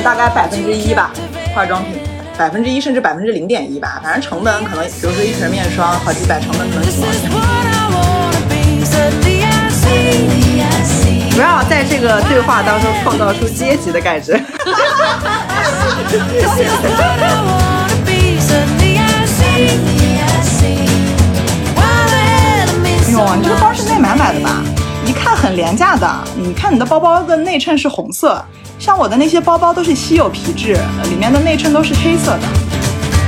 本大概百分之一吧，化妆品百分之一甚至百分之零点一吧，反正成本可能，比如说一瓶面霜好几百，成本可能几毛钱。what I wanna be. Suddenly I see. 不要在这个对话当中创造出阶级的感觉。This is what I wanna be. Suddenly I see. While the enemies 哟，你这个包是内买买的吧？一看很廉价的。你看你的包包的内衬是红色，像我的那些包包都是稀有皮质，里面的内衬都是黑色的。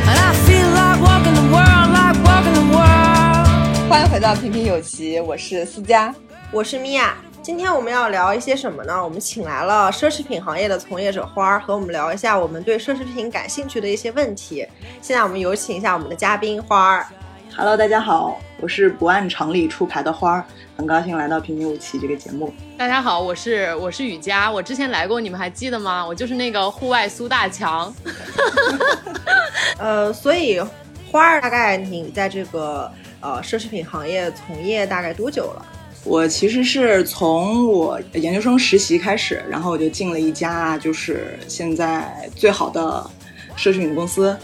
And I feel like walking the world, like walking the world. 欢迎回到平平有奇，我是思佳，我是米娅。今天我们要聊一些什么呢？我们请来了奢侈品行业的从业者花儿，和我们聊一下我们对奢侈品感兴趣的一些问题。现在我们有请一下我们的嘉宾花儿。Hello，大家好，我是不按常理出牌的花儿，很高兴来到平平无奇这个节目。大家好，我是我是雨佳，我之前来过，你们还记得吗？我就是那个户外苏大强。呃，所以花儿大概你在这个呃奢侈品行业从业大概多久了？我其实是从我研究生实习开始，然后我就进了一家就是现在最好的奢侈品公司。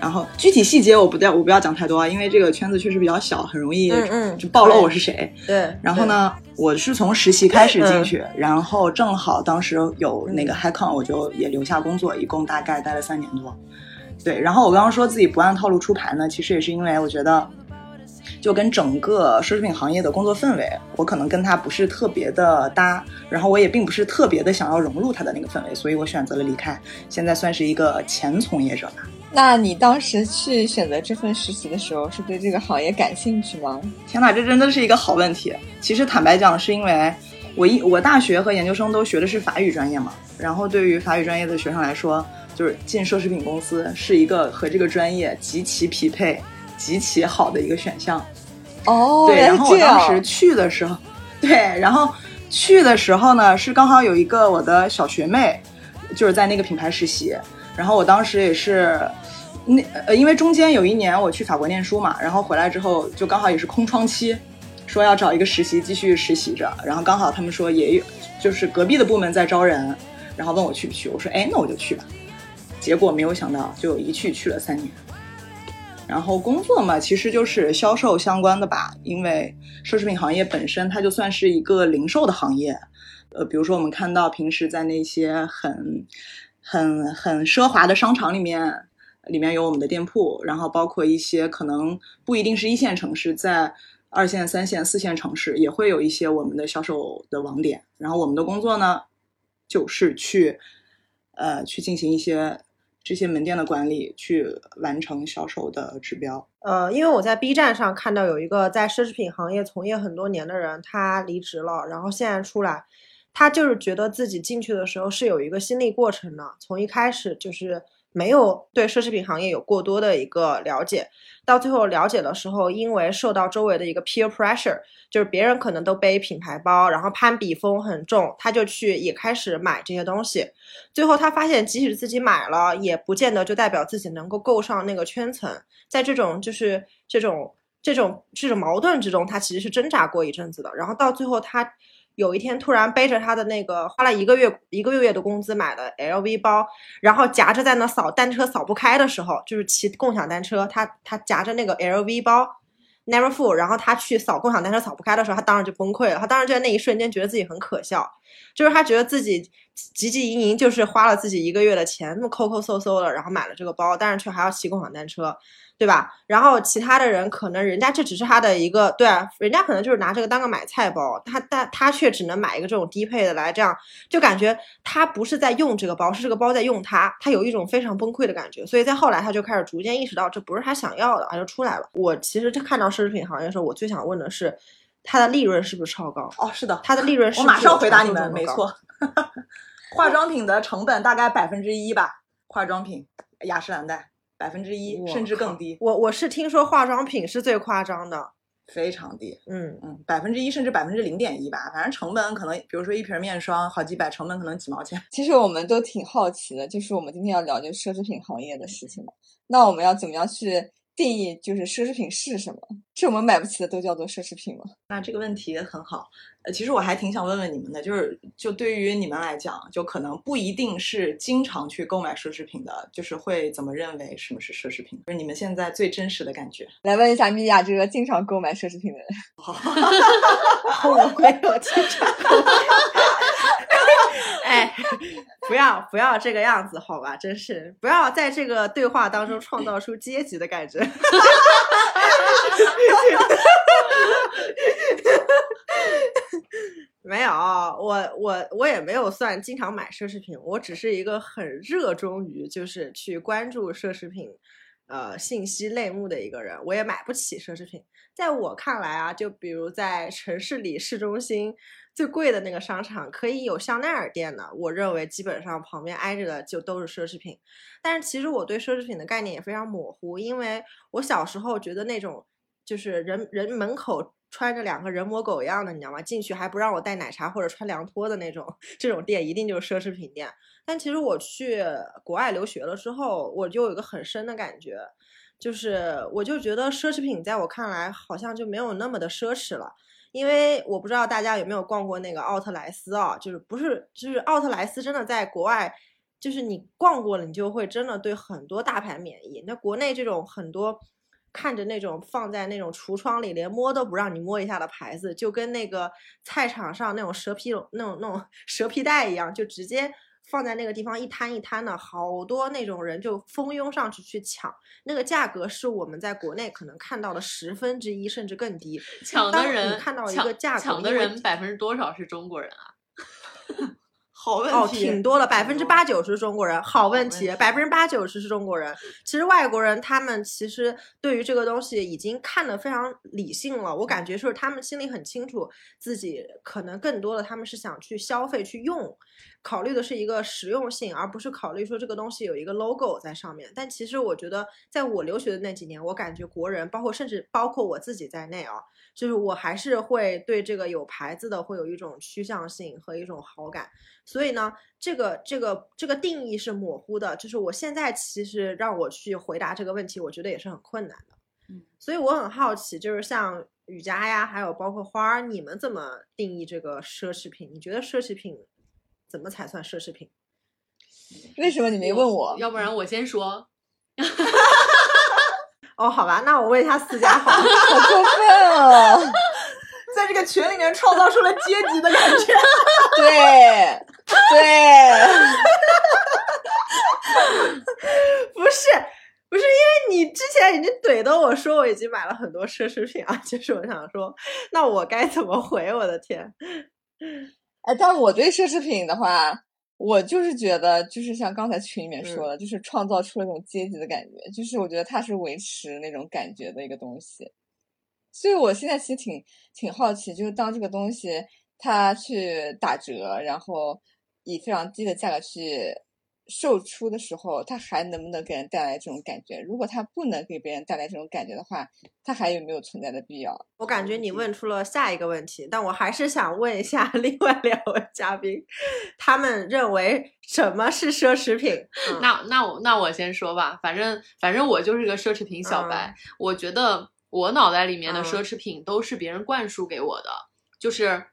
然后具体细节我不要我不要讲太多啊，因为这个圈子确实比较小，很容易就暴露我是谁。对，然后呢，我是从实习开始进去，然后正好当时有那个 HiCon，我就也留下工作，一共大概待了三年多。对，然后我刚刚说自己不按套路出牌呢，其实也是因为我觉得，就跟整个奢侈品行业的工作氛围，我可能跟他不是特别的搭，然后我也并不是特别的想要融入他的那个氛围，所以我选择了离开。现在算是一个前从业者吧。那你当时去选择这份实习的时候，是对这个行业感兴趣吗？天哪，这真的是一个好问题。其实坦白讲，是因为我一我大学和研究生都学的是法语专业嘛，然后对于法语专业的学生来说，就是进奢侈品公司是一个和这个专业极其匹配、极其好的一个选项。哦，对，然后我当时去的时候，对，然后去的时候呢，是刚好有一个我的小学妹，就是在那个品牌实习，然后我当时也是。那呃，因为中间有一年我去法国念书嘛，然后回来之后就刚好也是空窗期，说要找一个实习继续实习着，然后刚好他们说也有，就是隔壁的部门在招人，然后问我去不去，我说哎那我就去吧，结果没有想到就一去去了三年。然后工作嘛，其实就是销售相关的吧，因为奢侈品行业本身它就算是一个零售的行业。呃，比如说我们看到平时在那些很、很、很奢华的商场里面，里面有我们的店铺，然后包括一些可能不一定是一线城市，在二线、三线、四线城市也会有一些我们的销售的网点。然后我们的工作呢，就是去呃去进行一些这些门店的管理，去完成销售的指标。呃，因为我在 B 站上看到有一个在奢侈品行业从业很多年的人，他离职了，然后现在出来，他就是觉得自己进去的时候是有一个心理过程的，从一开始就是没有对奢侈品行业有过多的一个了解，到最后了解的时候，因为受到周围的一个 peer pressure，就是别人可能都背品牌包，然后攀比风很重，他就去也开始买这些东西，最后他发现，即使自己买了，也不见得就代表自己能够够上那个圈层。在这种就是这种这种这种矛盾之中，他其实是挣扎过一阵子的。然后到最后，他有一天突然背着他的那个花了一个月一个月月的工资买的 LV 包，然后夹着在那扫单车扫不开的时候，就是骑共享单车，他他夹着那个 LV 包。Never full，然后他去扫共享单车扫不开的时候，他当时就崩溃了。他当时就在那一瞬间觉得自己很可笑，就是他觉得自己汲汲营营，就是花了自己一个月的钱，那么抠抠搜搜的，然后买了这个包，但是却还要骑共享单车，对吧？然后其他的人可能人家这只是他的一个，对啊，人家可能就是拿这个当个买菜包，他但他却只能买一个这种低配的来，这样就感觉他不是在用这个包，是这个包在用他，他有一种非常崩溃的感觉。所以在后来他就开始逐渐意识到这不是他想要的，他就出来了。我其实看到奢侈品行业的时候，我最想问的是，它的利润是不是超高？哦，是的，它的利润是我马上回答你们，没。错。化妆品的成本大概百分之一吧，化妆品雅诗兰黛百分之一甚至更低，我我是听说化妆品是最夸张的，非常低。嗯，嗯，百分之一甚至百分之零点一吧，反正成本可能，比如说一瓶面霜好几百，成本可能几毛钱。其实我们都挺好奇的，就是我们今天要聊就是奢侈品行业的事情嘛。那我们要怎么样去定义就是奢侈品是什么？是我们买不起的都叫做奢侈品吗？那这个问题很好，呃，其实我还挺想问问你们的，就是就对于你们来讲，就可能不一定是经常去购买奢侈品的，就是会怎么认为什么是奢侈品？就是你们现在最真实的感觉。来问一下米娅这个经常购买奢侈品的人。我没有经常购买。哎，不要不要这个样子，好吧？真是不要在这个对话当中创造出阶级的感觉。没有，我我我也没有算经常买奢侈品，我只是一个很热衷于就是去关注奢侈品，呃，信息类目的一个人。我也买不起奢侈品，在我看来啊，就比如在城市里市中心最贵的那个商场，可以有香奈儿店的，我认为基本上旁边挨着的就都是奢侈品。但是其实我对奢侈品的概念也非常模糊，因为我小时候觉得那种就是人人门口。穿着两个人模狗样的，你知道吗？进去还不让我带奶茶或者穿凉拖的那种，这种店一定就是奢侈品店。但其实我去国外留学了之后，我就有一个很深的感觉，就是我就觉得奢侈品在我看来好像就没有那么的奢侈了。因为我不知道大家有没有逛过那个奥特莱斯啊，就是不是就是奥特莱斯真的在国外，就是你逛过了，你就会真的对很多大牌免疫。那国内这种很多。看着那种放在那种橱窗里，连摸都不让你摸一下的牌子，就跟那个菜场上那种蛇皮那种那种蛇皮袋一样，就直接放在那个地方一摊一摊的，好多那种人就蜂拥上去去抢，那个价格是我们在国内可能看到的十分之一甚至更低。抢的人看到一个价格，抢的人百分之多少是中国人啊？好问题，哦，挺多的，百分之八九十是中国人。好问题，百分之八九十是中国人。其实外国人他们其实对于这个东西已经看得非常理性了。我感觉是他们心里很清楚，自己可能更多的他们是想去消费去用，考虑的是一个实用性，而不是考虑说这个东西有一个 logo 在上面。但其实我觉得，在我留学的那几年，我感觉国人，包括甚至包括我自己在内啊。就是我还是会对这个有牌子的会有一种趋向性和一种好感，所以呢，这个这个这个定义是模糊的。就是我现在其实让我去回答这个问题，我觉得也是很困难的。嗯，所以我很好奇，就是像雨佳呀，还有包括花儿，你们怎么定义这个奢侈品？你觉得奢侈品怎么才算奢侈品？为什么你没问我？要不然我先说。哦，好吧，那我问一下四家好，好过分哦，在这个群里面创造出了阶级的感觉。对，对，不是，不是，因为你之前已经怼的我说我已经买了很多奢侈品啊，就是我想说，那我该怎么回？我的天，哎，但我对奢侈品的话。我就是觉得，就是像刚才群里面说的，就是创造出了那种阶级的感觉，就是我觉得它是维持那种感觉的一个东西。所以我现在其实挺挺好奇，就是当这个东西它去打折，然后以非常低的价格去。售出的时候，它还能不能给人带来这种感觉？如果它不能给别人带来这种感觉的话，它还有没有存在的必要？我感觉你问出了下一个问题，但我还是想问一下另外两位嘉宾，他们认为什么是奢侈品？那那我那我先说吧，反正反正我就是个奢侈品小白，我觉得我脑袋里面的奢侈品都是别人灌输给我的，就是。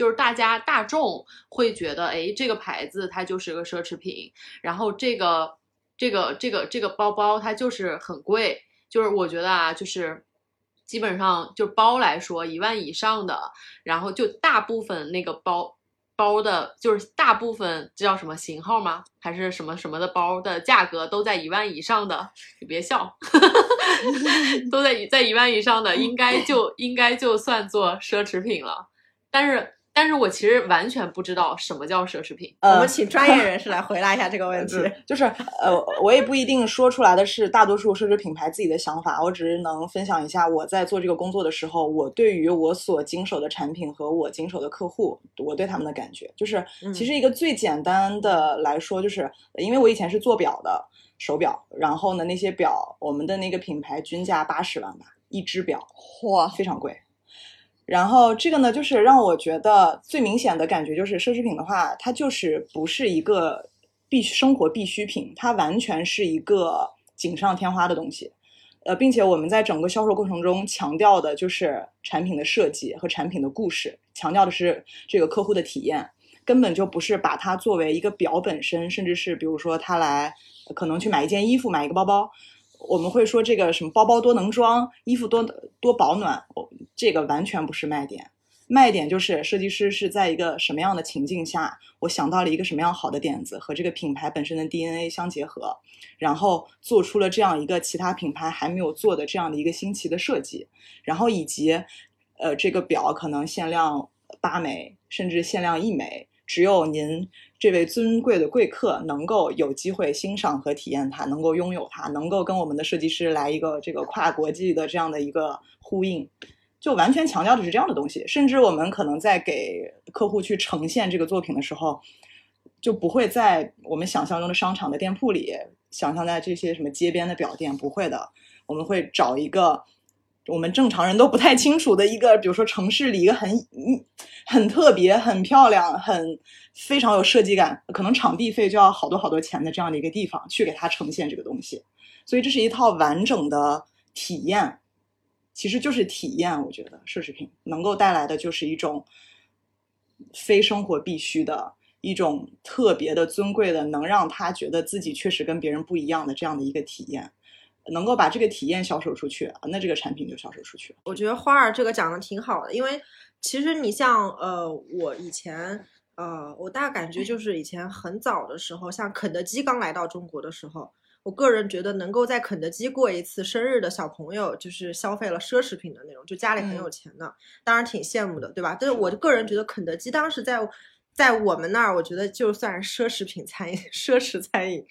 就是大家大众会觉得，哎，这个牌子它就是个奢侈品，然后这个这个这个这个包包它就是很贵。就是我觉得啊，就是基本上就包来说，一万以上的，然后就大部分那个包包的，就是大部分这叫什么型号吗？还是什么什么的包的价格都在一万以上的？你别笑，都在在一万以上的，应该就应该就算做奢侈品了，但是。但是我其实完全不知道什么叫奢侈品。我们请专业人士来回答一下这个问题。就是呃，我也不一定说出来的是大多数奢侈品牌自己的想法，我只是能分享一下我在做这个工作的时候，我对于我所经手的产品和我经手的客户，我对他们的感觉。就是其实一个最简单的来说，就是因为我以前是做表的手表，然后呢那些表，我们的那个品牌均价八十万吧，一只表，哇，非常贵。然后这个呢，就是让我觉得最明显的感觉就是，奢侈品的话，它就是不是一个必生活必需品，它完全是一个锦上添花的东西。呃，并且我们在整个销售过程中强调的就是产品的设计和产品的故事，强调的是这个客户的体验，根本就不是把它作为一个表本身，甚至是比如说他来可能去买一件衣服、买一个包包，我们会说这个什么包包多能装，衣服多多保暖，这个完全不是卖点。卖点就是设计师是在一个什么样的情境下，我想到了一个什么样好的点子，和这个品牌本身的 DNA 相结合，然后做出了这样一个其他品牌还没有做的这样的一个新奇的设计，然后以及，呃，这个表可能限量八枚，甚至限量一枚，只有您这位尊贵的贵客能够有机会欣赏和体验它，能够拥有它，能够跟我们的设计师来一个这个跨国际的这样的一个呼应。就完全强调的是这样的东西，甚至我们可能在给客户去呈现这个作品的时候，就不会在我们想象中的商场的店铺里，想象在这些什么街边的表店，不会的。我们会找一个我们正常人都不太清楚的一个，比如说城市里一个很很特别、很漂亮、很非常有设计感，可能场地费就要好多好多钱的这样的一个地方，去给它呈现这个东西。所以这是一套完整的体验。其实就是体验，我觉得奢侈品能够带来的就是一种非生活必须的一种特别的尊贵的，能让他觉得自己确实跟别人不一样的这样的一个体验，能够把这个体验销售出去啊，那这个产品就销售出去了。我觉得花儿这个讲的挺好的，因为其实你像呃，我以前呃，我大感觉就是以前很早的时候，像肯德基刚来到中国的时候。我个人觉得，能够在肯德基过一次生日的小朋友，就是消费了奢侈品的那种，就家里很有钱的，当然挺羡慕的，对吧？但是我个人觉得，肯德基当时在。在我们那儿，我觉得就算是奢侈品餐饮、奢侈餐饮。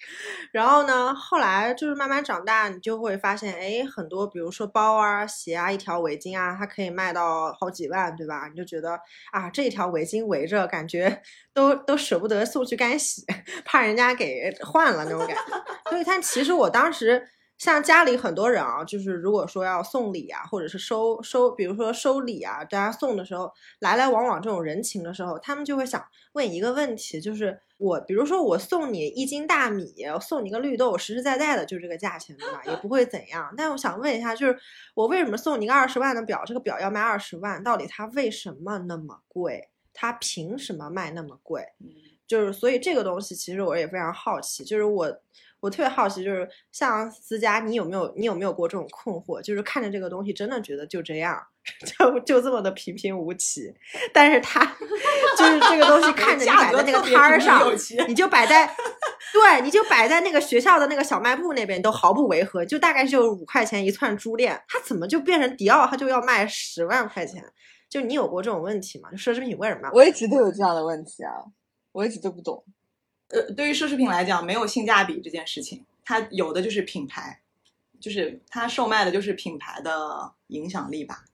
然后呢，后来就是慢慢长大，你就会发现，哎，很多比如说包啊、鞋啊、一条围巾啊，它可以卖到好几万，对吧？你就觉得啊，这条围巾围着，感觉 都都舍不得送去干洗，怕人家给换了那种感觉。所以，但其实我当时。像家里很多人啊，就是如果说要送礼啊，或者是收收，比如说收礼啊，大家送的时候，来来往往这种人情的时候，他们就会想问一个问题，就是我，比如说我送你一斤大米，我送你个绿豆，实实在在的就这个价钱，对吧？也不会怎样。但我想问一下，就是我为什么送你个二十万的表，这个表要卖二十万，到底它为什么那么贵？它凭什么卖那么贵？就是所以这个东西其实我也非常好奇，就是我。我特别好奇，就是像思佳，你有没有你有没有过这种困惑？就是看着这个东西，真的觉得就这样，就就这么的平平无奇。但是它就是这个东西，看着你摆在那个摊儿上，你就摆在，对，你就摆在那个学校的那个小卖部那边，都毫不违和。就大概就五块钱一串珠链，它怎么就变成迪奥，它就要卖十万块钱？就你有过这种问题吗？就奢侈品为什么？我一直都有这样的问题啊，我一直都不懂。呃，对于奢侈品来讲，没有性价比这件事情，它有的就是品牌，就是它售卖的就是品牌的影响力吧，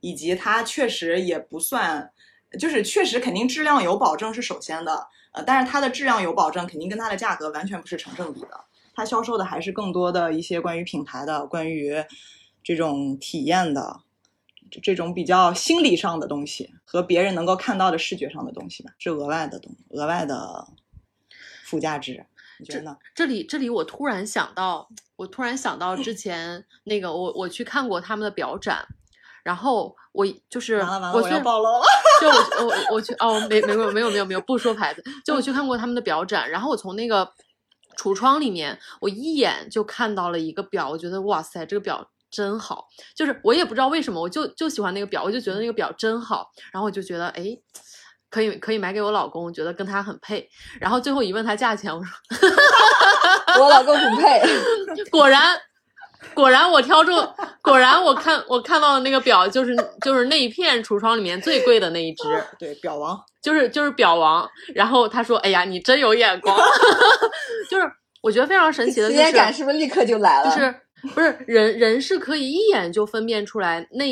以及它确实也不算，就是确实肯定质量有保证是首先的，呃，但是它的质量有保证，肯定跟它的价格完全不是成正比的，它销售的还是更多的一些关于品牌的、关于这种体验的，这种比较心理上的东西和别人能够看到的视觉上的东西吧，是额外的东，额外的。附加值，你觉得呢？这里这里，我突然想到，我突然想到之前 那个，我我去看过他们的表展，然后我就是我要暴露了，就 我我我去哦，没没有没有没有没有不说牌子，就我去看过他们的表展，然后我从那个橱窗里面，我一眼就看到了一个表，我觉得哇塞，这个表真好，就是我也不知道为什么，我就就喜欢那个表，我就觉得那个表真好，然后我就觉得哎。可以可以买给我老公，觉得跟他很配。然后最后一问他价钱，我说我老公不配。果然果然我挑中，果然我看我看到的那个表就是就是那一片橱窗里面最贵的那一只，对，表王就是就是表王。然后他说：“哎呀，你真有眼光。”就是我觉得非常神奇的，体验感是不是立刻就来了？就是不是人人是可以一眼就分辨出来，那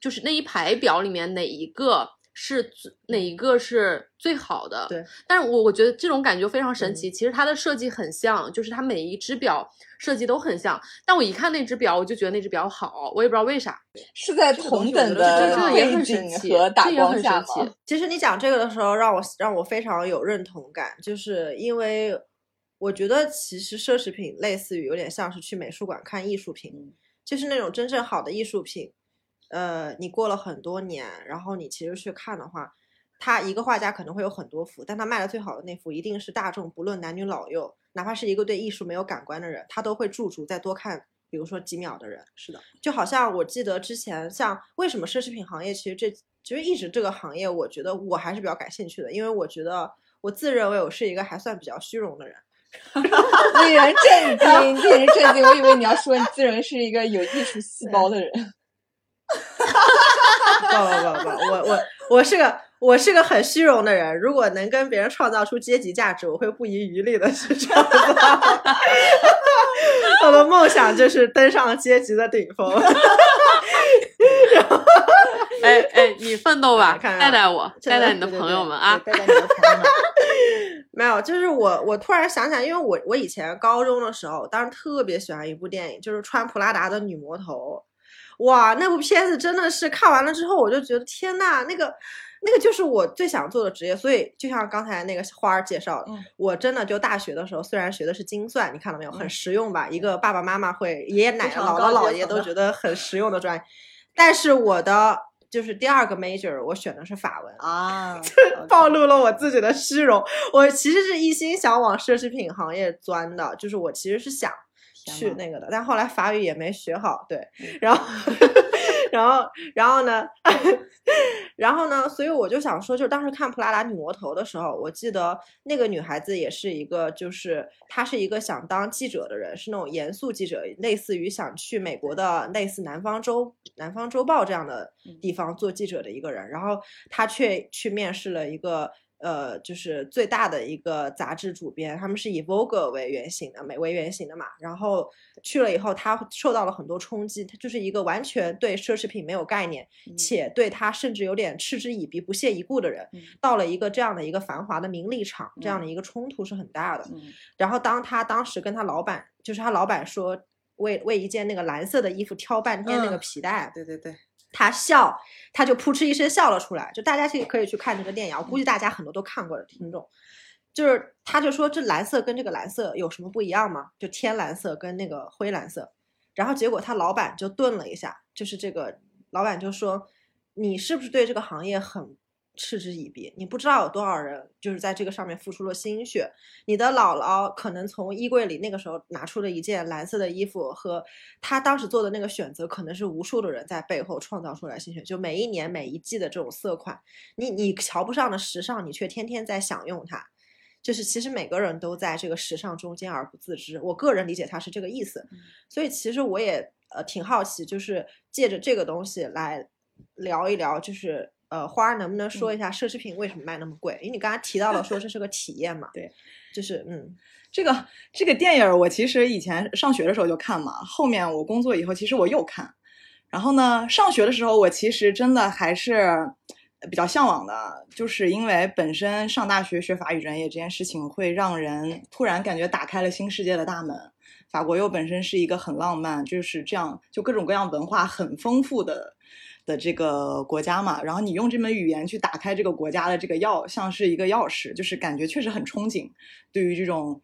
就是那一排表里面哪一个。是哪一个是最好的？对，但是我我觉得这种感觉非常神奇。其实它的设计很像，就是它每一只表设计都很像。但我一看那只表，我就觉得那只表好，我也不知道为啥。是在同等的背景和打光下吗？其实你讲这个的时候，让我让我非常有认同感，就是因为我觉得其实奢侈品类似于有点像是去美术馆看艺术品。就是那种真正好的艺术品，呃，你过了很多年，然后你其实去看的话，他一个画家可能会有很多幅，但他卖的最好的那幅一定是大众不论男女老幼，哪怕是一个对艺术没有感官的人，他都会驻足再多看，比如说几秒的人。是的，就好像我记得之前，像为什么奢侈品行业其实这其实一直这个行业，我觉得我还是比较感兴趣的，因为我觉得我自认为我是一个还算比较虚荣的人。令人震惊，令人震惊！我以为你要说你自认为是一个有艺术细胞的人。不不不不，我我我是个我是个很虚荣的人。如果能跟别人创造出阶级价值，我会不遗余力的去创造。我的梦想就是登上阶级的顶峰。哎哎，你奋斗吧，看带带我，带带你的朋友们啊！带带你的朋友们。没有，就是我，我突然想起来，因为我我以前高中的时候，当时特别喜欢一部电影，就是穿普拉达的女魔头。哇，那部片子真的是看完了之后，我就觉得天呐，那个那个就是我最想做的职业。所以就像刚才那个花儿介绍的，嗯我真的就大学的时候，虽然学的是精算，你看到没有，很嗯实用吧？一个爸爸妈妈会、爷爷奶奶、姥姥姥爷都觉得很实用的专业，但是我的就是第二个 major，我选的是法文。啊，暴露了我自己的虚荣。我其实是一心想往奢侈品行业钻的，就是我其实是想去那个的，但后来法语也没学好，对嗯，然后，然后，然后呢，然后呢，所以我就想说，就是当时看普拉达女魔头的时候，我记得那个女孩子也是一个，就是她是一个想当记者的人，是那种严肃记者，类似于想去美国的类似南方周南方周报这样的嗯。地方做记者的一个人，然后她却去面试了一个。呃，就是最大的一个杂志主编，他们是以 Vogue 为原型的，美为原型的嘛。然后去了以后，他受到了很多冲击，他就是一个完全对奢侈品没有概念，嗯。且对他甚至有点嗤之以鼻、不屑一顾的人，嗯。到了一个这样的一个繁华的名利场，这样的一个冲突是很大的。嗯。然后当他当时跟他老板，就是他老板说为为一件那个蓝色的衣服挑半天那个嗯。皮带，对对对，他笑，他就扑哧一声笑了出来。就大家可以可以去看这个电影，我估计大家很多都看过的听众，就是他就说这蓝色跟这个蓝色有什么不一样吗？就天蓝色跟那个灰蓝色。然后结果他老板就顿了一下，就是这个老板就说：“你是不是对这个行业很嗤之以鼻？你不知道有多少人就是在这个上面付出了心血。你的姥姥可能从衣柜里那个时候拿出了一件蓝色的衣服，和她当时做的那个选择，可能是无数的人在背后创造出来心血。就每一年每一季的这种色款，你你瞧不上的时尚，你却天天在享用它。就是其实每个人都在这个时尚中间而不自知。我个人理解它是这个意思，所以其实我也呃挺好奇，就是借着这个东西来聊一聊，就是呃花儿能不能说一下奢侈品为什么卖那么贵？因为你刚才提到了说这是个体验嘛，对，就是嗯这个这个电影儿我其实以前上学的时候就看嘛，后面我工作以后其实我又看，然后呢，上学的时候我其实真的还是比较向往的，就是因为本身上大学学法语专业这件事情会让人突然感觉打开了新世界的大门。法国又本身是一个很浪漫，就是这样就各种各样文化很丰富的的这个国家嘛。然后你用这门语言去打开这个国家的这个钥，像是一个钥匙，就是感觉确实很憧憬。对于这种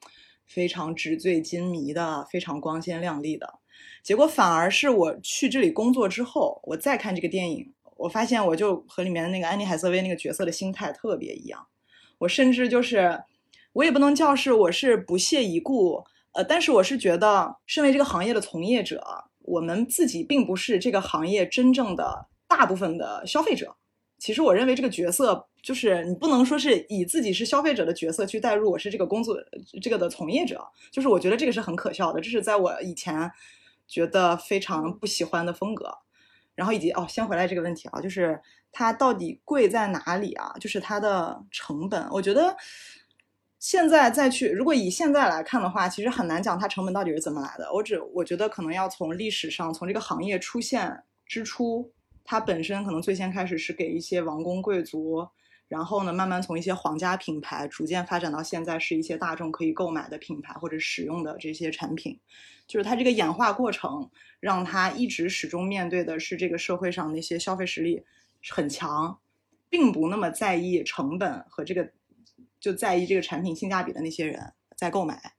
非常纸醉金迷的、非常光鲜亮丽的，结果反而是我去这里工作之后，我再看这个电影，我发现我就和里面的那个安妮海瑟薇那个角色的心态特别一样。我甚至就是，我也不能叫是我是不屑一顾，呃，但是我是觉得，身为这个行业的从业者，我们自己并不是这个行业真正的大部分的消费者。其实我认为这个角色就是你不能说是以自己是消费者的角色去代入我是这个工作这个的从业者，就是我觉得这个是很可笑的，这是在我以前觉得非常不喜欢的风格。然后以及哦，先回来这个问题啊，就是它到底贵在哪里啊？就是它的成本，我觉得现在再去，如果以现在来看的话，其实很难讲它成本到底是怎么来的。我只我觉得可能要从历史上，从这个行业出现之初，它本身可能最先开始是给一些王公贵族，然后呢，慢慢从一些皇家品牌逐渐发展到现在是一些大众可以购买的品牌或者使用的这些产品，就是它这个演化过程，让它一直始终面对的是这个社会上那些消费实力很强，并不那么在意成本和这个就在意这个产品性价比的那些人在购买，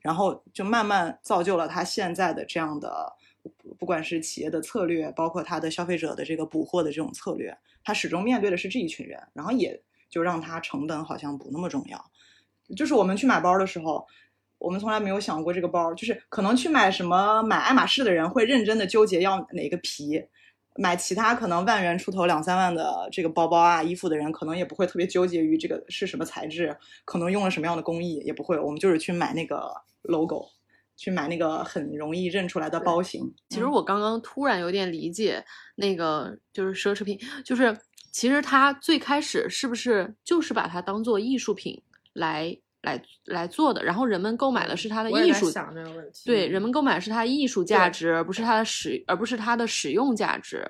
然后就慢慢造就了它现在的这样的不管是企业的策略，包括它的消费者的这个补货的这种策略，它始终面对的是这一群人，然后也就让它成本好像不那么重要。就是我们去买包的时候，我们从来没有想过这个包，就是可能去买什么买爱马仕的人会认真的纠结要哪个皮，买其他可能万元出头两三万的这个包包啊衣服的人，可能也不会特别纠结于这个是什么材质，可能用了什么样的工艺，也不会。我们就是去买那个 logo。去买那个很容易认出来的包型。其实我刚刚突然有点理解那个就是奢侈品，就是其实它最开始是不是就是把它当做艺术品来来来做的？然后人们购买的是它的艺术，想这个问题。对，人们购买是它艺术价值，而不是它的使，而不是它的使用价值。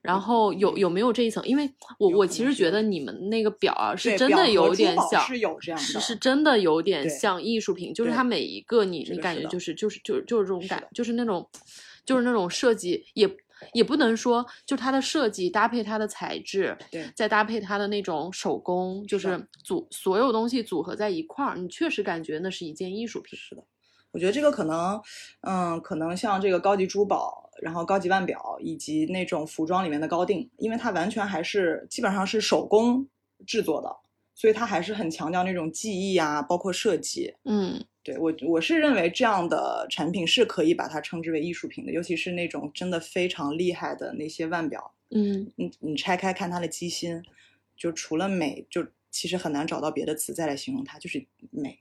然后有有没有这一层？因为我我其实觉得你们那个表啊，是真的有点像，是有这样的，是是真的有点像艺术品，就是它每一个你你感觉就是就是就是就是这种感，就是那种就是那种设计，也也不能说就它的设计搭配它的材质，对，再搭配它的那种手工，就是组所有东西组合在一块儿，你确实感觉那是一件艺术品。是的，我觉得这个可能，嗯，可能像这个高级珠宝。然后高级腕表以及那种服装里面的高定，因为它完全还是基本上是手工制作的，所以它还是很强调那种技艺啊，包括设计。嗯，对我我是认为这样的产品是可以把它称之为艺术品的，尤其是那种真的非常厉害的那些腕表。嗯，你你拆开看它的机芯，就除了美，就其实很难找到别的词再来形容它，就是美。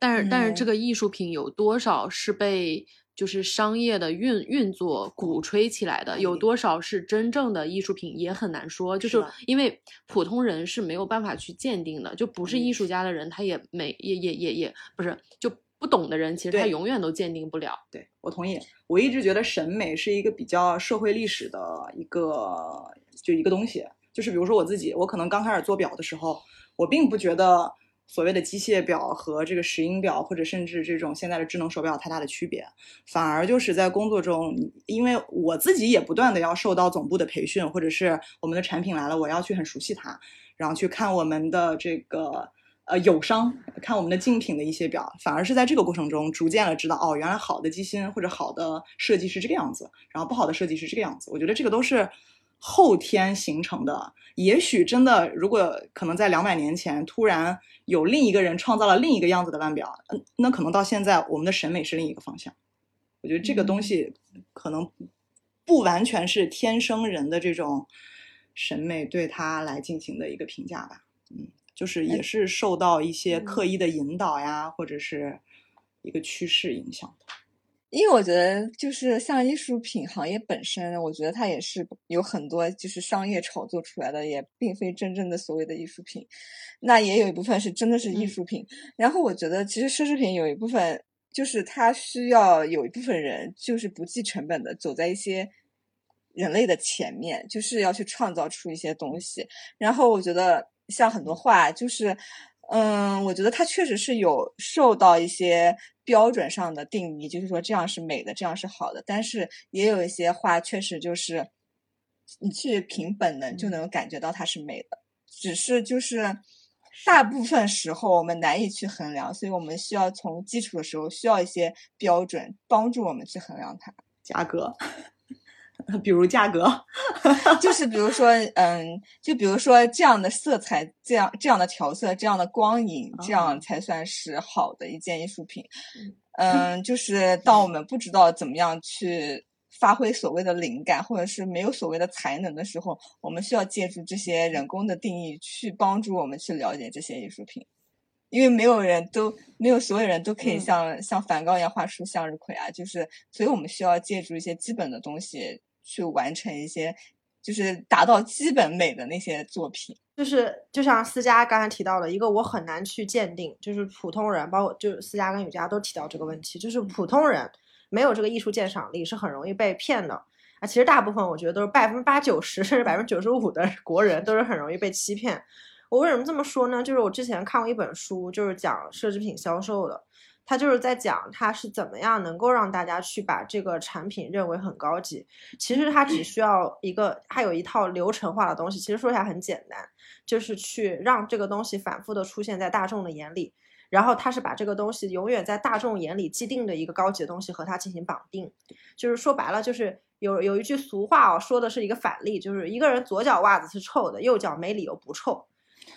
但是但是这个艺术品有多少是被？就是商业的运运作鼓吹起来的，有多少是真正的艺术品也很难说。就是因为普通人是没有办法去鉴定的，就不是艺术家的人，他也没也也也也不是就不懂的人，其实他永远都鉴定不了。对我同意，我一直觉得审美是一个比较社会历史的一个就一个东西。就是比如说我自己，我可能刚开始做表的时候，我并不觉得。所谓的机械表和这个石英表，或者甚至这种现在的智能手表太大的区别，反而就是在工作中，因为我自己也不断的要受到总部的培训，或者是我们的产品来了，我要去很熟悉它，然后去看我们的这个呃友商，看我们的竞品的一些表，反而是在这个过程中逐渐的知道，哦，原来好的机芯或者好的设计是这个样子，然后不好的设计是这个样子。我觉得这个都是。后天形成的，也许真的，如果可能在两百年前突然有另一个人创造了另一个样子的腕表，嗯，那可能到现在我们的审美是另一个方向。我觉得这个东西可能不完全是天生人的这种审美对它来进行的一个评价吧，嗯，就是也是受到一些刻意的引导呀，或者是一个趋势影响的。因为我觉得，就是像艺术品行业本身，我觉得它也是有很多就是商业炒作出来的，也并非真正的所谓的艺术品。那也有一部分是真的是艺术品。然后我觉得，其实奢侈品有一部分就是它需要有一部分人就是不计成本的走在一些人类的前面，就是要去创造出一些东西。然后我觉得，像很多画，就是。嗯，我觉得它确实是有受到一些标准上的定义，就是说这样是美的，这样是好的。但是也有一些画确实就是你去凭本能就能感觉到它是美的，只是就是大部分时候我们难以去衡量，所以我们需要从基础的时候需要一些标准帮助我们去衡量它价格。比如价格，就是比如说，嗯，就比如说这样的色彩，这样这样的调色，这样的光影，这样才算是好的一件艺术品。嗯，就是当我们不知道怎么样去发挥所谓的灵感，或者是没有所谓的才能的时候，我们需要借助这些人工的定义去帮助我们去了解这些艺术品。因为没有人都没有所有人都可以像像梵高一样画出向日葵啊，就是所以我们需要借助一些基本的东西。去完成一些，就是达到基本美的那些作品，就是就像思佳刚才提到的一个，我很难去鉴定，就是普通人，包括就是思佳跟雨佳都提到这个问题，就是普通人没有这个艺术鉴赏力是很容易被骗的啊。其实大部分我觉得都是百分之八九十甚至百分之九十五的国人都是很容易被欺骗。我为什么这么说呢？就是我之前看过一本书，就是讲奢侈品销售的。他就是在讲他是怎么样能够让大家去把这个产品认为很高级。其实他只需要一个，他有一套流程化的东西。其实说起来很简单，就是去让这个东西反复的出现在大众的眼里，然后他是把这个东西永远在大众眼里既定的一个高级的东西和它进行绑定，就是说白了就是有有一句俗话哦，说的是一个反例，就是一个人左脚袜子是臭的，右脚没理由不臭。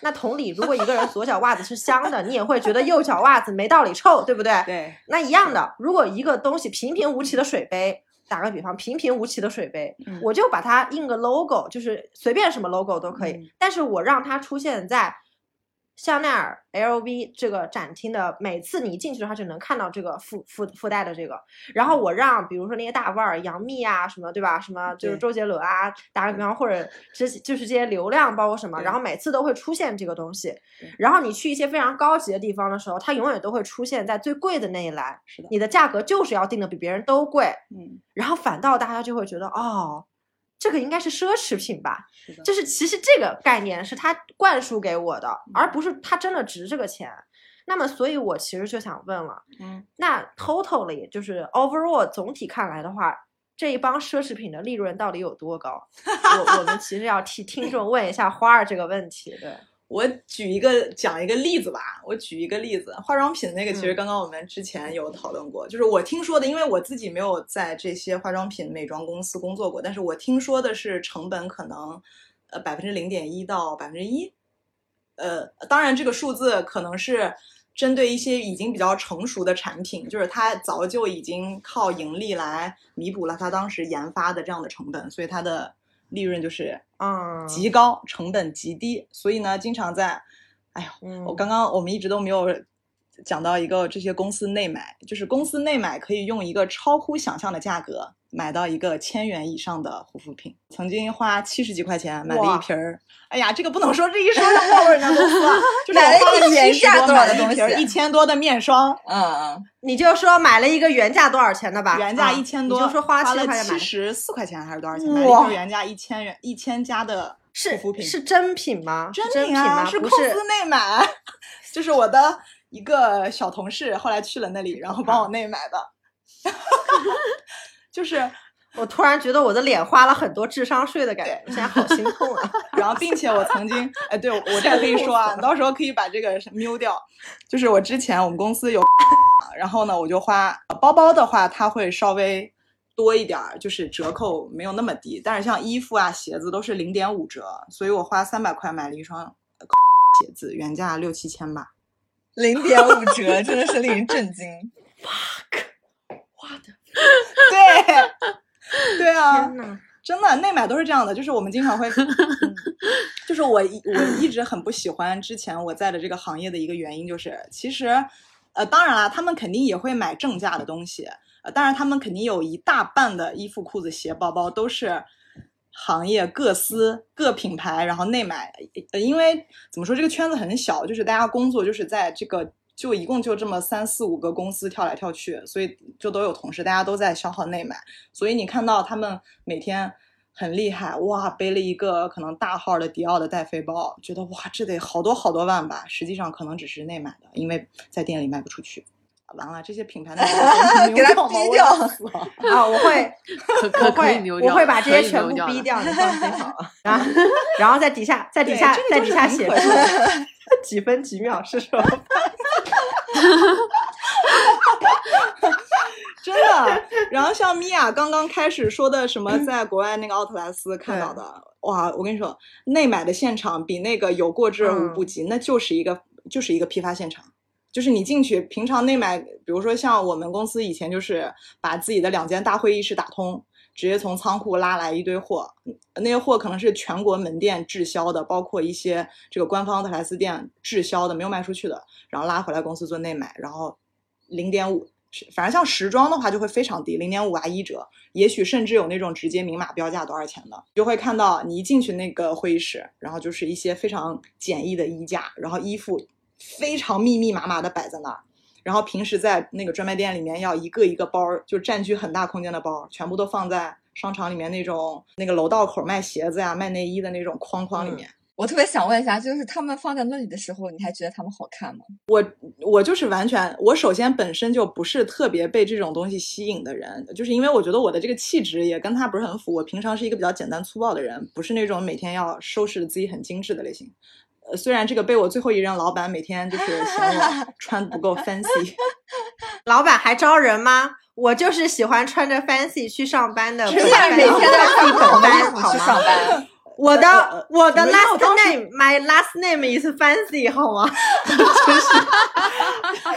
那同理，如果一个人左脚袜子是香的，你也会觉得右脚袜子没道理臭，对不对？对，那一样的，如果一个东西平平无奇的水杯，打个比方，平平无奇的水杯，嗯我就把它印个 logo，就是随便什么 logo 都可以，嗯但是我让它出现在香奈儿、LV 这个展厅的每次你一进去的话，就能看到这个附附附带的这个。然后我让比如说那些大腕儿，杨幂啊什么，对吧？什么就是周杰伦啊，打个比方，或者这就是这些流量包括什么，然后每次都会出现这个东西。然后你去一些非常高级的地方的时候，它永远都会出现在最贵的那一栏，是的，你的价格就是要定的比别人都贵。嗯，然后反倒大家就会觉得，哦，这个应该是奢侈品吧？是，就是其实这个概念是他灌输给我的，嗯而不是他真的值这个钱。那么，所以我其实就想问了，嗯，那 totally 就是 overall 总体看来的话，这一帮奢侈品的利润到底有多高？我我们其实要替听众问一下花儿这个问题。对，我举一个讲一个例子吧，我举一个例子，化妆品那个其实嗯。刚刚我们之前有讨论过，就是我听说的，因为我自己没有在这些化妆品美妆公司工作过，但是我听说的是成本可能呃百分之零点一到百分之一，呃，当然这个数字可能是针对一些已经比较成熟的产品，就是它早就已经靠盈利来弥补了它当时研发的这样的成本，所以它的利润就是嗯，极高，成本极低，所以呢，经常在，哎呀，嗯，我刚刚我们一直都没有讲到一个这些公司内买，就是公司内买可以用一个超乎想象的价格买到一个千元以上的护肤品。曾经花七十几块钱买了一瓶儿，哎呀，这个不能说，这一说就暴露人家公司了。就是买了我花了一个原价多买了一的东西瓶一千多的面霜，嗯嗯，你就说买了一个原价多少钱的吧？原价啊一千多，你就说花花了七十四块钱还是多少钱？买了一哇瓶原价一千元一千加的是护肤品，是真品吗？真品啊，是公司内买，就是我的一个小同事，后来去了那里，然后帮我妹买的，就是，我突然觉得我的脸花了很多智商税的感觉，我现在好心痛啊！然后并且我曾经，哎，对我这个可以说啊，你到时候可以把这个瞄掉，就是我之前我们公司有，然后呢，我就花包包的话，它会稍微。多一点儿，就是折扣没有那么低，但是像衣服啊、鞋子都是零点五折，所以我花三百块买了一双呃鞋子，原价六七千吧。零点五折，真的是令人震惊。Fuck，我的对，对啊，真的内买都是这样的，就是我们经常会，嗯就是我一我一直很不喜欢之前我在的这个行业的一个原因，就是其实，呃，当然啦，他们肯定也会买正价的东西，呃，当然他们肯定有一大半的衣服、裤子、鞋、包包都是行业各司各品牌，然后内买，呃，因为怎么说这个圈子很小，就是大家工作就是在这个。就一共就这么三四五个公司跳来跳去，所以就都有同事，大家都在消耗内买。所以你看到他们每天很厉害，哇，背了一个可能大号的迪奥的带飞包，觉得哇，这得好多好多万吧？实际上可能只是内买的，因为在店里卖不出去。完了，这些品牌的 给他逼掉 啊！我会，我会我会把这些全部逼掉，你 放心好了。然后，然后在底下，在底下，在底下写出几分几秒是什么？真的。然后像米娅刚刚开始说的什么，在国外那个奥特莱斯看到的，哇，我跟你说，内买的现场比那个有过之而无不及，那就是一个就是一个批发现场。就是你进去，平常内买，比如说像我们公司以前就是把自己的两间大会议室打通，直接从仓库拉来一堆货，那些货可能是全国门店滞销的，包括一些这个官方特莱斯店滞销的没有卖出去的，然后拉回来公司做内买，然后零点五，反正像时装的话就会非常低，零点五啊一折，也许甚至有那种直接明码标价多少钱的，就会看到你一进去那个会议室，然后就是一些非常简易的衣架，然后衣服非常密密麻麻的摆在那儿。然后平时在那个专卖店里面要一个一个包，就占据很大空间的包，全部都放在商场里面那种那个楼道口卖鞋子呀、卖内衣的那种框框里面。我特别想问一下，就是他们放在那里的时候，你还觉得他们好看吗？我我就是完全，我首先本身就不是特别被这种东西吸引的人，就是因为我觉得我的这个气质也跟他不是很符。我平常是一个比较简单粗暴的人，不是那种每天要收拾自己很精致的类型。虽然这个被我最后一任老板每天就是嫌我 穿不够 fancy，老板还招人吗？我就是喜欢穿着 fancy 去上班的，不是每天在自己本班去上班。我的呃我的 last name，my last name is fancy，好吗？就 是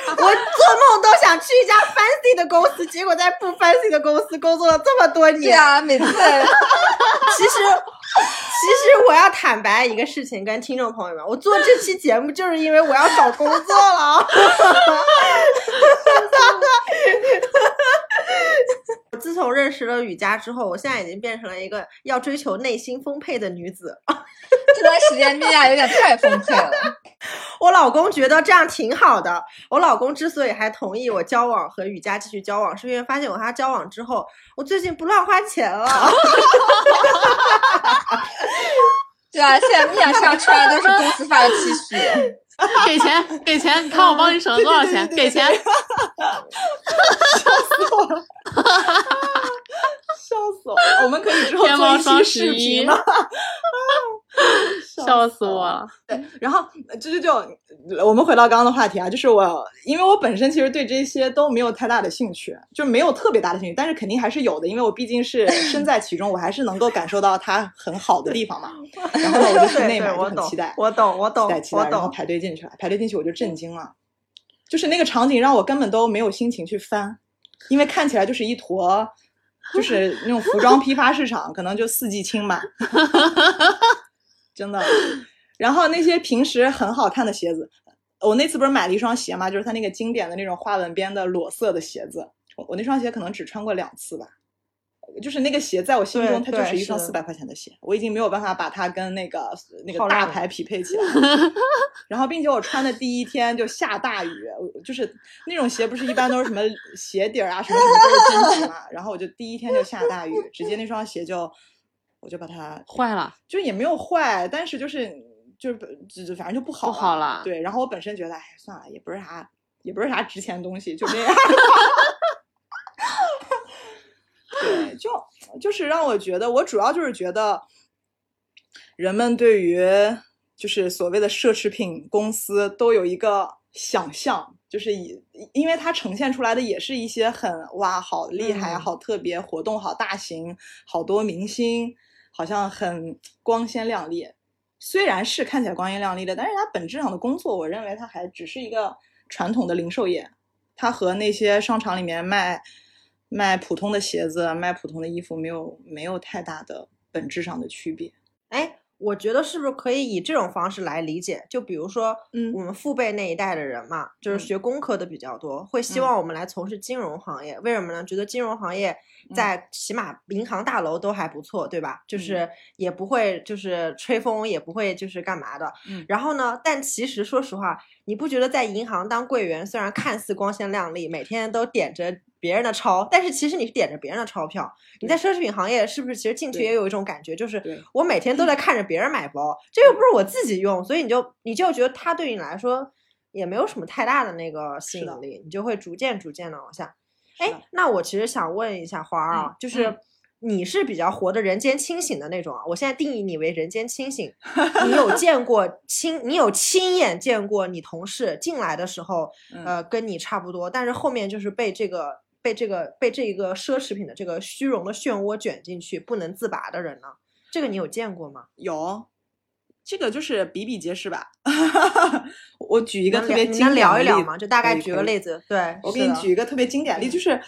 我做梦都想去一家 fancy 的公司，结果在不 fancy 的公司工作了这么多年对。啊，每次 其实，其实我要坦白一个事情，跟听众朋友们，我做这期节目就是因为我要找工作了。自从认识了雨佳之后，我现在已经变成了一个要追求内心丰沛的女子。这段时间米娅有点太丰沛了。我老公觉得这样挺好的。我老公之所以还同意我交往和雨佳继续交往，是因为发现我和他交往之后，我最近不乱花钱了。对啊，现在米娅身上穿的都是公司发的 T 恤。给 钱给钱，你看我帮你省了多少钱？给钱，笑死我了！我们可以之后天猫双做一期视十一频吗？笑死我了。对然后呃就就就我们回到刚刚的话题啊，就是我因为我本身其实对这些都没有太大的兴趣，就没有特别大的兴趣，但是肯定还是有的，因为我毕竟是身在其中，我还是能够感受到它很好的地方嘛。然后呢，我就去内买，就我懂很期待，，我懂，我懂期待，期我待，然后。排队进去了，排队进去我就震惊了，就是那个场景让我根本都没有心情去翻，因为看起来就是一坨，就是那种服装批发市场，可能就四季青吧，真的。然后那些平时很好看的鞋子，我那次不是买了一双鞋嘛，就是它那个经典的那种花纹边的裸色的鞋子，我我那双鞋可能只穿过两次吧。就是那个鞋，在我心中它就是一双四百块钱的鞋，我已经没有办法把它跟那个那个大牌匹配起来。然后，并且我穿的第一天就下大雨，就是那种鞋，不是一般都是什么鞋底儿啊，什么什么都是真皮嘛。然后我就第一天就下大雨，直接那双鞋就我就把它坏了，就也没有坏，但是就是就是就反正就不好不好了对，然后我本身觉得，哎，算了，也不是啥也不是啥值钱东西，就这样。对，就就是让我觉得，我主要就是觉得，人们对于就是所谓的奢侈品公司都有一个想象，就是以因为它呈现出来的也是一些很哇好厉害、嗯。好特别活动、好大型、好多明星，好像很光鲜亮丽。虽然是看起来光鲜亮丽的，但是它本质上的工作，我认为它还只是一个传统的零售业，它和那些商场里面卖卖普通的鞋子、卖普通的衣服没有没有太大的本质上的区别。哎，我觉得是不是可以以这种方式来理解？就比如说，嗯我们父辈那一代的人嘛，就是嗯学工科的比较多，会希嗯望我们来从事金融行业。为什么呢？觉得金融行业嗯在起码银行大楼都还不错，对吧？就嗯是也不会就是吹风，也不会就是干嘛的。嗯然后呢，但其实说实话，你不觉得在银行当柜员虽然看似光鲜亮丽，每天都点着别人的钞，但是其实你是点着别人的钞票。你在奢侈品行业是不是其实进去也有一种感觉，就是我每天都在看着别人买包，这又不是我自己用，所以你就你就觉得它对你来说也没有什么太大的那个吸引力，你就会逐渐逐渐的往下。哎，那我其实想问一下花儿啊，嗯就是嗯你是比较活的人间清醒的那种啊？我现在定义你为人间清醒。你有见过 亲，你有亲眼见过你同事进来的时候，嗯呃，跟你差不多，但是后面就是被这个被这个被这一个奢侈品的这个虚荣的漩涡卷进去，不能自拔的人呢？这个你有见过吗？有，这个就是比比皆是吧。我举一个特别经典的例一聊嘛？就大概举个例子。对，我给你举一个特别经典的例子，就是呃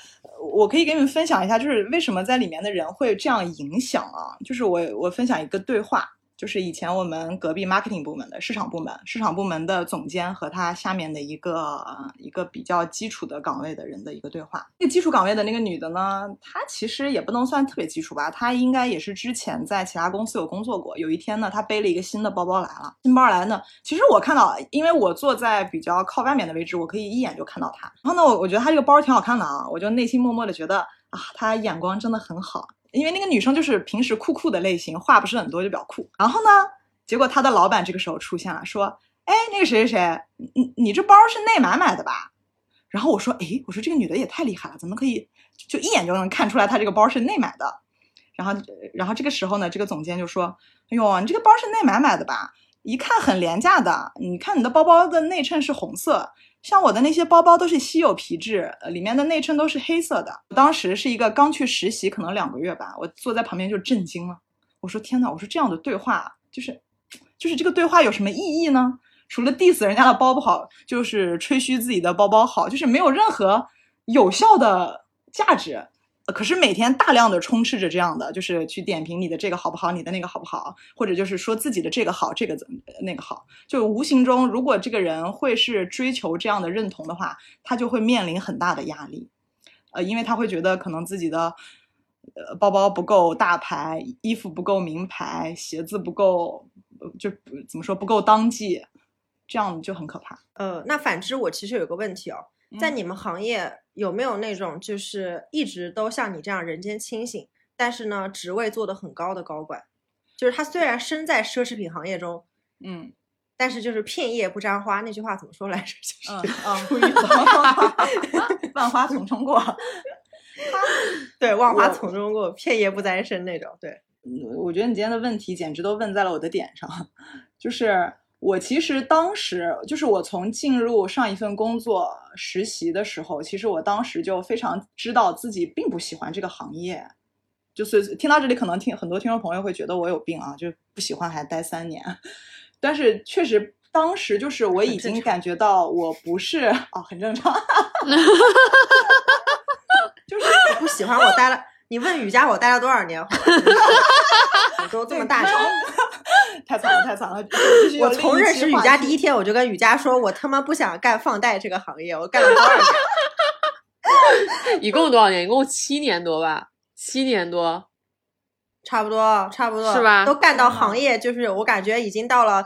我可以给你们分享一下，就是为什么在里面的人会这样影响啊？就是我我分享一个对话，就是以前我们隔壁 marketing 部门的市场部门，市场部门的总监和他下面的一个一个比较基础的岗位的人的一个对话。那个基础岗位的那个女的呢，她其实也不能算特别基础吧，她应该也是之前在其他公司有工作过。有一天呢，她背了一个新的包包来了，新包来呢，其实我看到，因为我坐在比较靠外面的位置，我可以一眼就看到她。然后呢，我我觉得她这个包挺好看的啊，我就内心默默的觉得啊，她眼光真的很好。因为那个女生就是平时酷酷的类型，话不是很多就比较酷。然后呢，结果她的老板这个时候出现了，说：“哎，那个谁谁谁，你你这包是内买买的吧？”然后我说：“哎，我说这个女的也太厉害了，怎么可以就一眼就能看出来她这个包是内买的？”然后，然后这个时候呢，这个总监就说：“哎呦，你这个包是内买买的吧？一看很廉价的。你看你的包包的内衬是红色，像我的那些包包都是稀有皮质，呃里面的内衬都是黑色的。当时是一个刚去实习，可能两个月吧，我坐在旁边就震惊了。我说天呐，我说这样的对话就是，就是这个对话有什么意义呢？除了 diss 人家的包不好，就是吹嘘自己的包包好，就是没有任何有效的价值。可是每天大量的充斥着这样的，就是去点评你的这个好不好，你的那个好不好，或者就是说自己的这个好，这个怎么那个好，就无形中，如果这个人会是追求这样的认同的话，他就会面临很大的压力，呃，因为他会觉得可能自己的呃包包不够大牌，衣服不够名牌，鞋子不够，就怎么说不够当季，这样就很可怕。呃，那反之，我其实有个问题哦，在嗯你们行业有没有那种就是一直都像你这样人间清醒，但是呢职位做得很高的高管？就是他虽然身在奢侈品行业中，嗯但是就是片叶不沾花，那句话怎么说来着？就是、万花丛中过。对，万花丛中过，片叶不沾身那种。对，嗯我觉得你今天的问题简直都问在了我的点上，就是我其实当时就是我从进入上一份工作实习的时候，其实我当时就非常知道自己并不喜欢这个行业。就是听到这里，可能听很多听众朋友会觉得我有病啊，就不喜欢还待三年，但是确实当时就是我已经感觉到我不是哦，很正常，就是我不喜欢我待了，你问雨佳我待了多少年？好吧 我都这么大声。太惨了，太惨了。我从认识雨佳第一一天，我就跟雨佳说，我他妈不想干放贷这个行业，我干了多少年？一共多少年？一共七年多吧，七年多。差不多，差不多是吧都干到行业，就是我感觉已经到了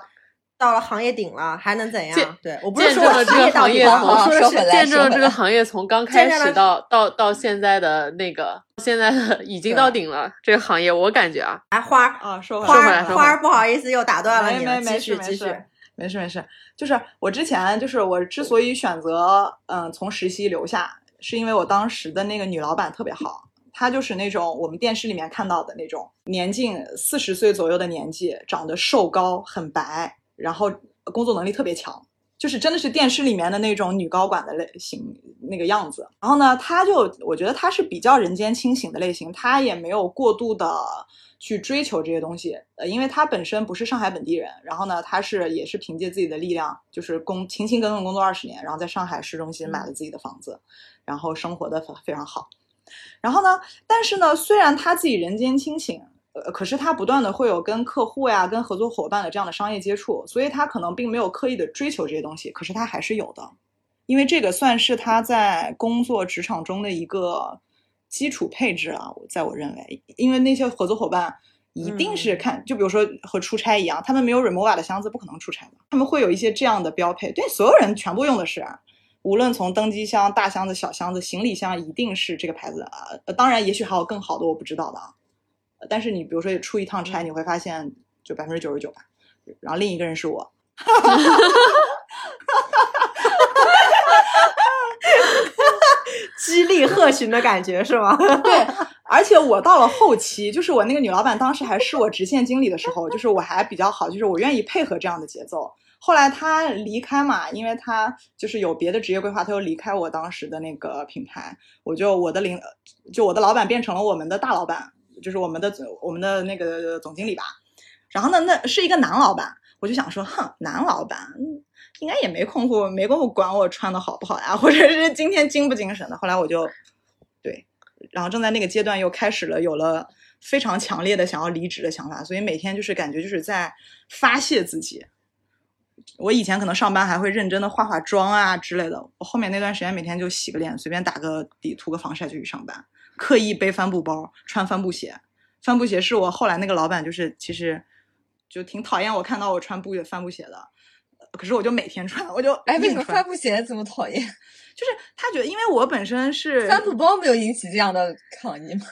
到了行业顶了，还能怎样？对我不是见证了这个行业从见证了这个行业从刚 开始到到到现在的那个，现在的已经到顶了。这个行业我感觉啊，哎花儿啊，说回花来，儿花儿不好意思又打断了没没没继续继续。事没事没事没事，就是我之前就是我之所以选择嗯从实习留下，是因为我当时的那个女老板特别好，她就是那种我们电视里面看到的那种年近四十岁左右的年纪，长得瘦高很白，然后工作能力特别强。就是真的是电视里面的那种女高管的类型那个样子，然后呢，她就我觉得她是比较人间清醒的类型，她也没有过度的去追求这些东西，呃，因为她本身不是上海本地人，然后呢，她是也是凭借自己的力量，就是工勤勤恳恳工作二十年，然后在上海市中心买了自己的房子，然后生活的非常好。然后呢，但是呢，虽然她自己人间清醒，呃，可是他不断的会有跟客户呀、跟合作伙伴的这样的商业接触，所以他可能并没有刻意的追求这些东西，可是他还是有的，因为这个算是他在工作职场中的一个基础配置啊，我在我认为，因为那些合作伙伴。一定是看，就比如说和出差一样，他们没有 Remova 的箱子，不可能出差的。他们会有一些这样的标配，对所有人全部用的是，无论从登机箱、大箱子、小箱子、行李箱，一定是这个牌子啊。呃当然，也许还有更好的，我不知道的啊。呃但是你比如说出一趟差，你会发现就百分之九十九吧。然后另一个人是我，激励鹤群的感觉是吗？对，而且我到了后期，就是我那个女老板当时还是我直线经理的时候，就是我还比较好，就是我愿意配合这样的节奏。后来她离开嘛，因为她就是有别的职业规划，她又离开我当时的那个品牌，我就我的领，就我的老板变成了我们的大老板，就是我们的我们的那个总经理吧。然后呢，那是一个男老板，我就想说，哼，男老板应该也没空夫没工夫管我穿的好不好呀，或者是今天精不精神的。后来我就对，然后正在那个阶段又开始了有了非常强烈的想要离职的想法，所以每天就是感觉就是在发泄自己。我以前可能上班还会认真的化化妆啊之类的，我后面那段时间每天就洗个脸，随便打个底，涂个防晒就去上班，刻意背帆布包，穿帆布鞋。帆布鞋是我后来那个老板就是其实就挺讨厌我看到我穿布帆布鞋的，可是我就每天穿，我就哎，为什么帆布鞋这么讨厌？就是他觉得，因为我本身是帆布包没有引起这样的抗议吗？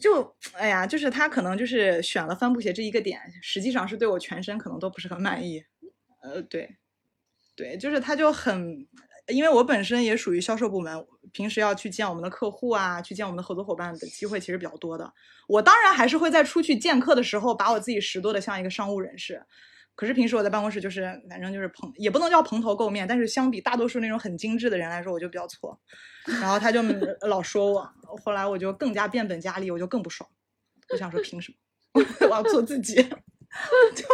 就哎呀，就是他可能就是选了帆布鞋这一个点，实际上是对我全身可能都不是很满意。呃，对，对，就是他就很，因为我本身也属于销售部门，平时要去见我们的客户啊，去见我们的合作伙伴的机会其实比较多的。我当然还是会在出去见客的时候，把我自己拾掇的像一个商务人士。可是平时我在办公室就是，反正就是蓬，也不能叫蓬头垢面，但是相比大多数那种很精致的人来说，我就比较挫。然后他就老说我，后来我就更加变本加厉，我就更不爽。我想说，凭什么我要做自己？就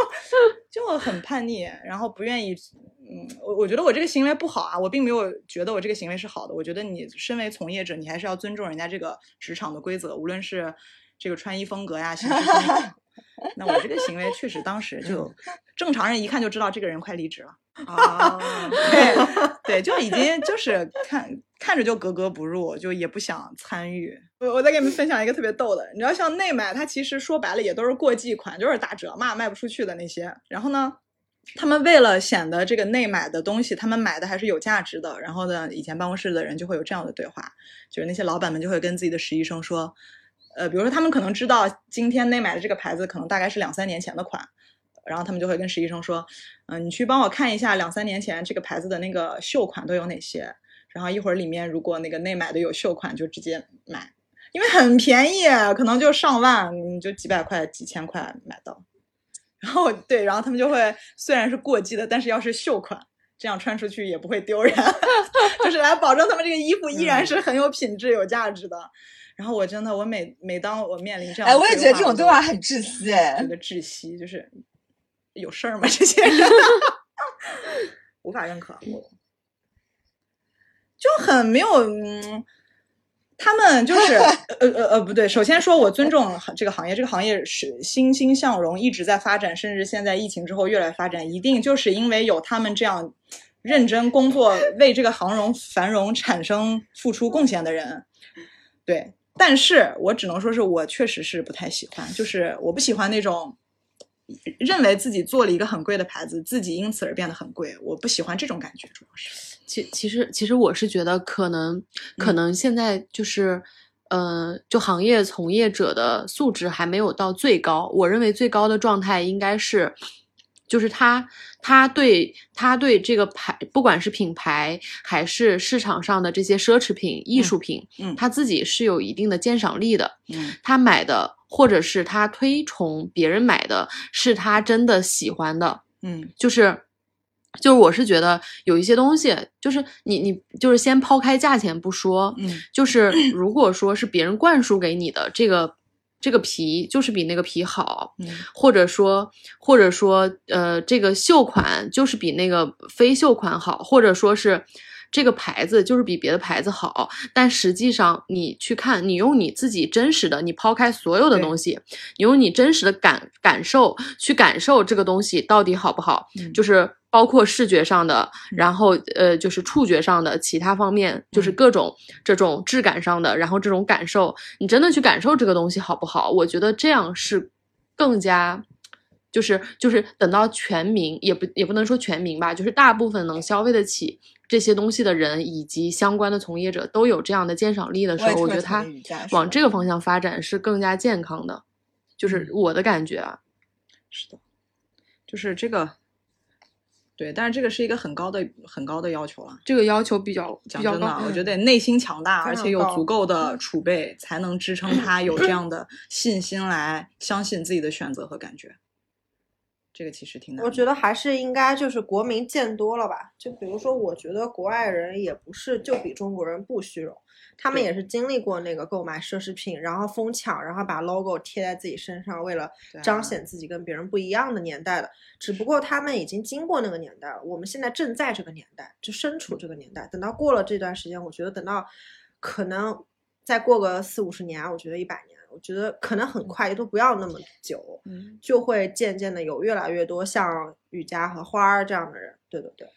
就很叛逆，然后不愿意。嗯，我我觉得我这个行为不好啊，我并没有觉得我这个行为是好的。我觉得你身为从业者，你还是要尊重人家这个职场的规则，无论是这个穿衣风格呀、行事风格。那我这个行为确实当时 就正常人一看就知道这个人快离职了 啊，对对，就已经就是看看着就格格不入，就也不想参与。我我再给你们分享一个特别逗的，你知道像内买，它其实说白了也都是过季款，就是打折嘛，卖不出去的那些。然后呢，他们为了显得这个内买的东西，他们买的还是有价值的。然后呢，以前办公室的人就会有这样的对话，就是那些老板们就会跟自己的实习生说。呃，比如说他们可能知道今天内买的这个牌子可能大概是两三年前的款，然后他们就会跟实习生说，嗯，你去帮我看一下两三年前这个牌子的那个秀款都有哪些，然后一会儿里面如果那个内买的有秀款就直接买，因为很便宜，可能就上万，你就几百块、几千块买到。然后对，然后他们就会虽然是过季的，但是要是秀款，这样穿出去也不会丢人，就是来保证他们这个衣服依然是很有品质、有价值的。然后我真的，我每每当我面临这样，哎，我也觉得这种对话很窒息，觉得窒息，就是有事儿吗？这些人 无法认可，我就很没有，嗯，他们就是 呃呃呃，不对，首先说我尊重这个行业，这个行业是欣欣向荣，一直在发展，甚至现在疫情之后越来发展，一定就是因为有他们这样认真工作，为这个行荣繁荣产生付出贡献的人，对。但是我只能说是我确实是不太喜欢，就是我不喜欢那种认为自己做了一个很贵的牌子，自己因此而变得很贵。我不喜欢这种感觉，主要是。其其实其实我是觉得可能可能现在就是，呃，就行业从业者的素质还没有到最高。我认为最高的状态应该是。就是他，他对他对这个牌，不管是品牌还是市场上的这些奢侈品、艺术品，嗯，他自己是有一定的鉴赏力的，嗯，他买的或者是他推崇别人买的，是他真的喜欢的，嗯，就是，就是我是觉得有一些东西，就是你你就是先抛开价钱不说，嗯，就是如果说是别人灌输给你的这个。这个皮就是比那个皮好，或者说，或者说，呃，这个绣款就是比那个非绣款好，或者说是这个牌子就是比别的牌子好。但实际上，你去看，你用你自己真实的，你抛开所有的东西，你用你真实的感感受去感受这个东西到底好不好，就是。包括视觉上的，然后呃，就是触觉上的，其他方面就是各种这种质感上的，然后这种感受，你真的去感受这个东西好不好？我觉得这样是更加，就是就是等到全民也不也不能说全民吧，就是大部分能消费得起这些东西的人以及相关的从业者都有这样的鉴赏力的时候，我觉得他往这个方向发展是更加健康的，就是我的感觉啊。是的，就是这个。对，但是这个是一个很高的、很高的要求了。这个要求比较讲真的，我觉得内心强大，而且有足够的储备，才能支撑他有这样的信心来相信自己的选择和感觉。这个其实挺难。我觉得还是应该就是国民见多了吧。就比如说，我觉得国外人也不是就比中国人不虚荣。他们也是经历过那个购买奢侈品，然后疯抢，然后把 logo 贴在自己身上，为了彰显自己跟别人不一样的年代的。只不过他们已经经过那个年代了，我们现在正在这个年代，就身处这个年代。等到过了这段时间，我觉得等到可能再过个四五十年，我觉得一百年，我觉得可能很快，也都不要那么久，就会渐渐的有越来越多像雨佳和花儿这样的人。对对对。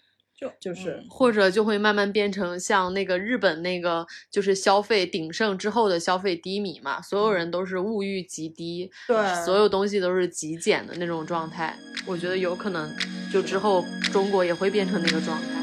就是，或者就会慢慢变成像那个日本那个，就是消费鼎盛之后的消费低迷嘛，所有人都是物欲极低，对，所有东西都是极简的那种状态。我觉得有可能，就之后中国也会变成那个状态。